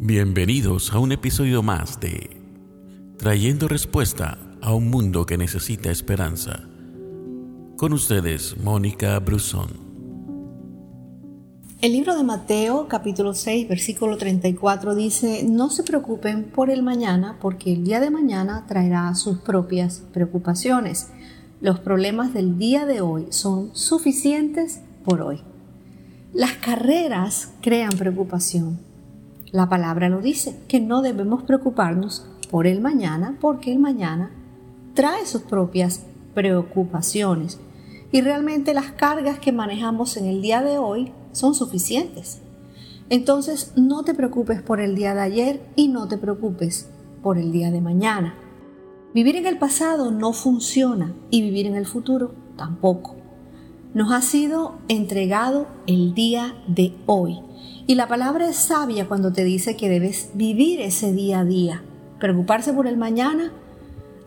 Bienvenidos a un episodio más de Trayendo Respuesta a un Mundo que Necesita Esperanza. Con ustedes, Mónica Brusón. El libro de Mateo capítulo 6 versículo 34 dice, no se preocupen por el mañana porque el día de mañana traerá sus propias preocupaciones. Los problemas del día de hoy son suficientes por hoy. Las carreras crean preocupación la palabra lo dice, que no debemos preocuparnos por el mañana porque el mañana trae sus propias preocupaciones y realmente las cargas que manejamos en el día de hoy son suficientes. Entonces no te preocupes por el día de ayer y no te preocupes por el día de mañana. Vivir en el pasado no funciona y vivir en el futuro tampoco. Nos ha sido entregado el día de hoy y la palabra es sabia cuando te dice que debes vivir ese día a día. Preocuparse por el mañana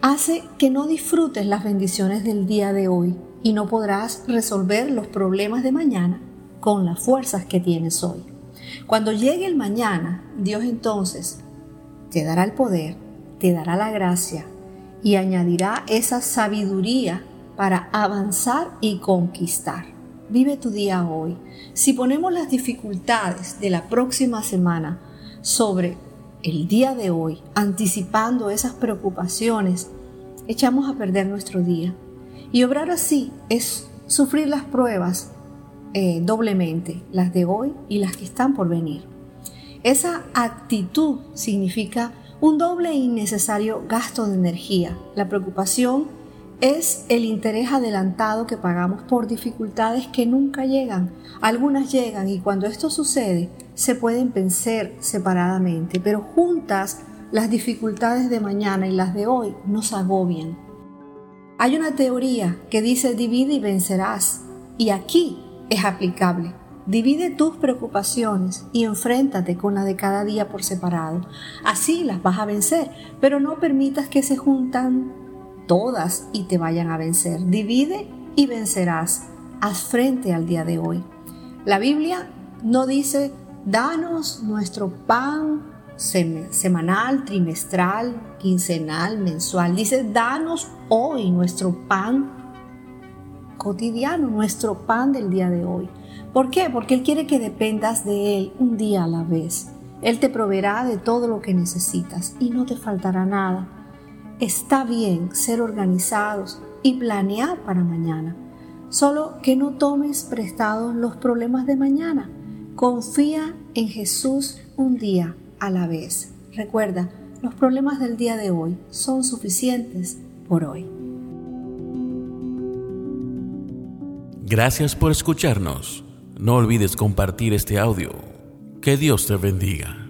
hace que no disfrutes las bendiciones del día de hoy y no podrás resolver los problemas de mañana con las fuerzas que tienes hoy. Cuando llegue el mañana, Dios entonces te dará el poder, te dará la gracia y añadirá esa sabiduría para avanzar y conquistar. Vive tu día hoy. Si ponemos las dificultades de la próxima semana sobre el día de hoy, anticipando esas preocupaciones, echamos a perder nuestro día. Y obrar así es sufrir las pruebas eh, doblemente, las de hoy y las que están por venir. Esa actitud significa un doble e innecesario gasto de energía. La preocupación es el interés adelantado que pagamos por dificultades que nunca llegan. Algunas llegan y cuando esto sucede se pueden vencer separadamente, pero juntas las dificultades de mañana y las de hoy nos agobian. Hay una teoría que dice divide y vencerás y aquí es aplicable. Divide tus preocupaciones y enfréntate con la de cada día por separado. Así las vas a vencer, pero no permitas que se juntan todas y te vayan a vencer. Divide y vencerás. Haz frente al día de hoy. La Biblia no dice, danos nuestro pan semanal, trimestral, quincenal, mensual. Dice, danos hoy nuestro pan cotidiano, nuestro pan del día de hoy. ¿Por qué? Porque Él quiere que dependas de Él un día a la vez. Él te proveerá de todo lo que necesitas y no te faltará nada. Está bien ser organizados y planear para mañana, solo que no tomes prestados los problemas de mañana. Confía en Jesús un día a la vez. Recuerda, los problemas del día de hoy son suficientes por hoy. Gracias por escucharnos. No olvides compartir este audio. Que Dios te bendiga.